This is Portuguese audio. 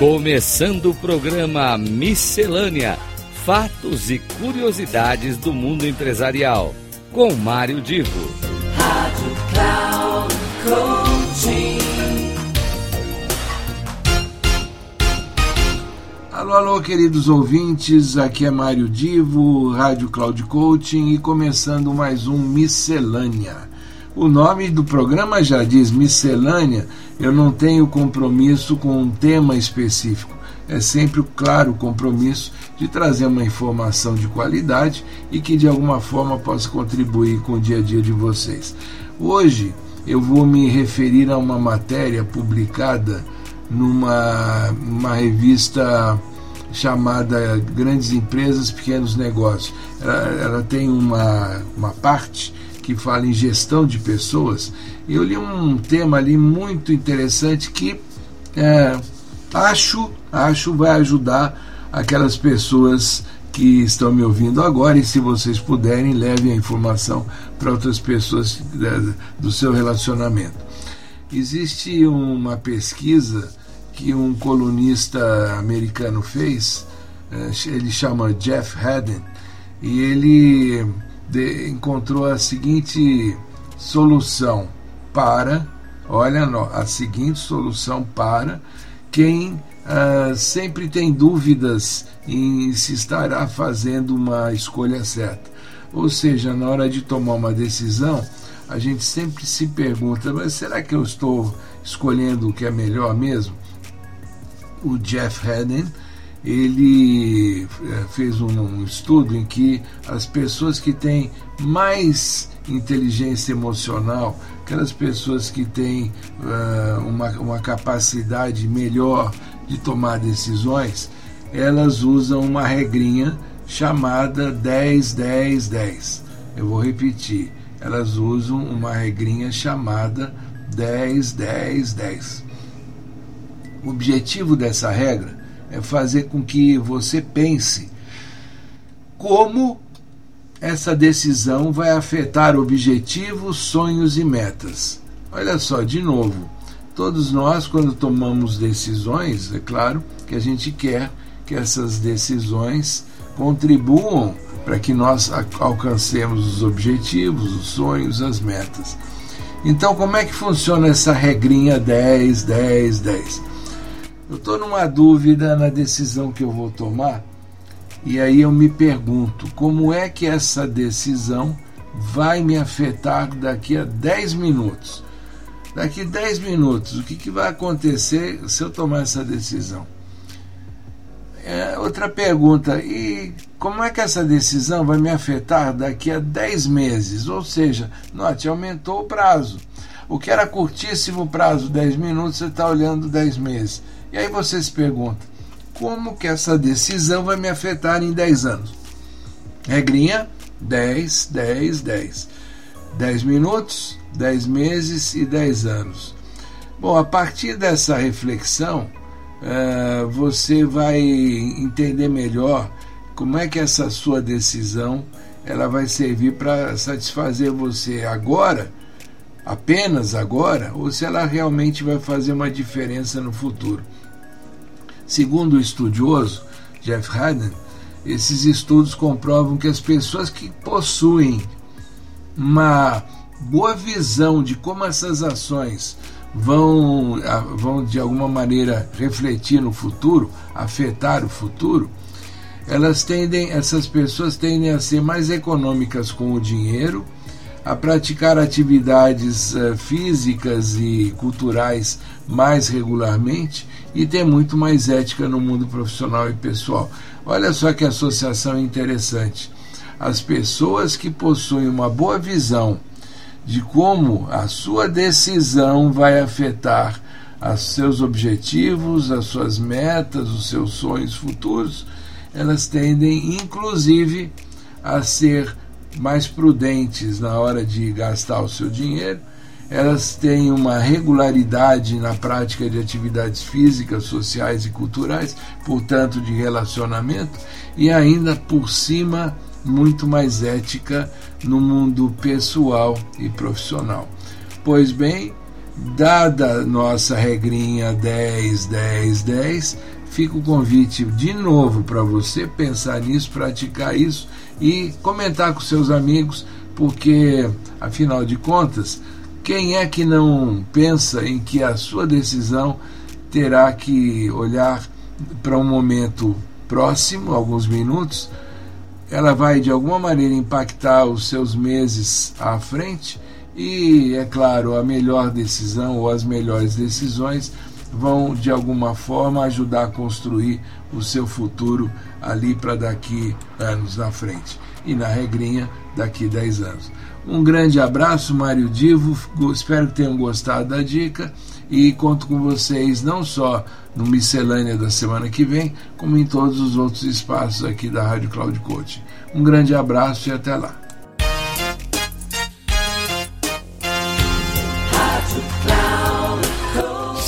Começando o programa Miscelânea: Fatos e Curiosidades do Mundo Empresarial, com Mário Divo. Rádio Cloud Coaching. Alô, alô, queridos ouvintes, aqui é Mário Divo, Rádio Cloud Coaching e começando mais um Miscelânea. O nome do programa já diz miscelânea, eu não tenho compromisso com um tema específico. É sempre o claro compromisso de trazer uma informação de qualidade e que de alguma forma possa contribuir com o dia a dia de vocês. Hoje eu vou me referir a uma matéria publicada numa uma revista chamada Grandes Empresas, Pequenos Negócios. Ela, ela tem uma, uma parte que fala em gestão de pessoas, eu li um tema ali muito interessante que é, acho, acho vai ajudar aquelas pessoas que estão me ouvindo agora e se vocês puderem, levem a informação para outras pessoas do seu relacionamento. Existe uma pesquisa que um colunista americano fez, é, ele chama Jeff Haddon, e ele de, encontrou a seguinte solução para, olha a seguinte solução para quem uh, sempre tem dúvidas em se estará fazendo uma escolha certa. Ou seja, na hora de tomar uma decisão, a gente sempre se pergunta: mas será que eu estou escolhendo o que é melhor mesmo? O Jeff Haddon ele é, fez um, estudo em que as pessoas que têm mais inteligência emocional, aquelas pessoas que têm uh, uma, uma capacidade melhor de tomar decisões, elas usam uma regrinha chamada 10, 10, 10. Eu vou repetir. Elas usam uma regrinha chamada 10, 10, 10. O objetivo dessa regra é fazer com que você pense como essa decisão vai afetar objetivos, sonhos e metas. Olha só, de novo, todos nós, quando tomamos decisões, é claro que a gente quer que essas decisões contribuam para que nós alcancemos os objetivos, os sonhos, as metas. Então, como é que funciona essa regrinha 10, 10, 10? Eu estou numa dúvida na decisão que eu vou tomar e aí eu me pergunto como é que essa decisão vai me afetar daqui a 10 minutos. Daqui a 10 minutos, o que, que vai acontecer se eu tomar essa decisão? É, outra pergunta, e como é que essa decisão vai me afetar daqui a 10 meses? Ou seja, note, aumentou o prazo. O que era curtíssimo prazo, 10 minutos, você está olhando 10 meses. E aí você se pergunta: como que essa decisão vai me afetar em 10 anos? Regrinha: 10, 10, 10. 10 minutos, 10 meses e 10 anos. Bom, a partir dessa reflexão, uh, você vai entender melhor como é que essa sua decisão ela vai servir para satisfazer você agora, apenas agora, ou se ela realmente vai fazer uma diferença no futuro. Segundo o estudioso Jeff Haddon, esses estudos comprovam que as pessoas que possuem uma boa visão de como essas ações vão, vão de alguma maneira refletir no futuro, afetar o futuro, elas tendem, essas pessoas tendem a ser mais econômicas com o dinheiro, a praticar atividades uh, físicas e culturais mais regularmente e ter muito mais ética no mundo profissional e pessoal. Olha só que associação interessante. As pessoas que possuem uma boa visão de como a sua decisão vai afetar os seus objetivos, as suas metas, os seus sonhos futuros, elas tendem inclusive a ser mais prudentes na hora de gastar o seu dinheiro elas têm uma regularidade na prática de atividades físicas, sociais e culturais, portanto de relacionamento, e ainda por cima muito mais ética no mundo pessoal e profissional. Pois bem, Dada nossa regrinha 10, 10, 10, fica o convite de novo para você pensar nisso, praticar isso e comentar com seus amigos, porque afinal de contas, quem é que não pensa em que a sua decisão terá que olhar para um momento próximo, alguns minutos, ela vai de alguma maneira impactar os seus meses à frente e, é claro, a melhor decisão ou as melhores decisões vão de alguma forma ajudar a construir o seu futuro ali para daqui anos na frente e na regrinha daqui 10 anos. Um grande abraço, Mário Divo. Espero que tenham gostado da dica e conto com vocês não só no Miscelânea da semana que vem, como em todos os outros espaços aqui da Rádio Cloud Coach. Um grande abraço e até lá.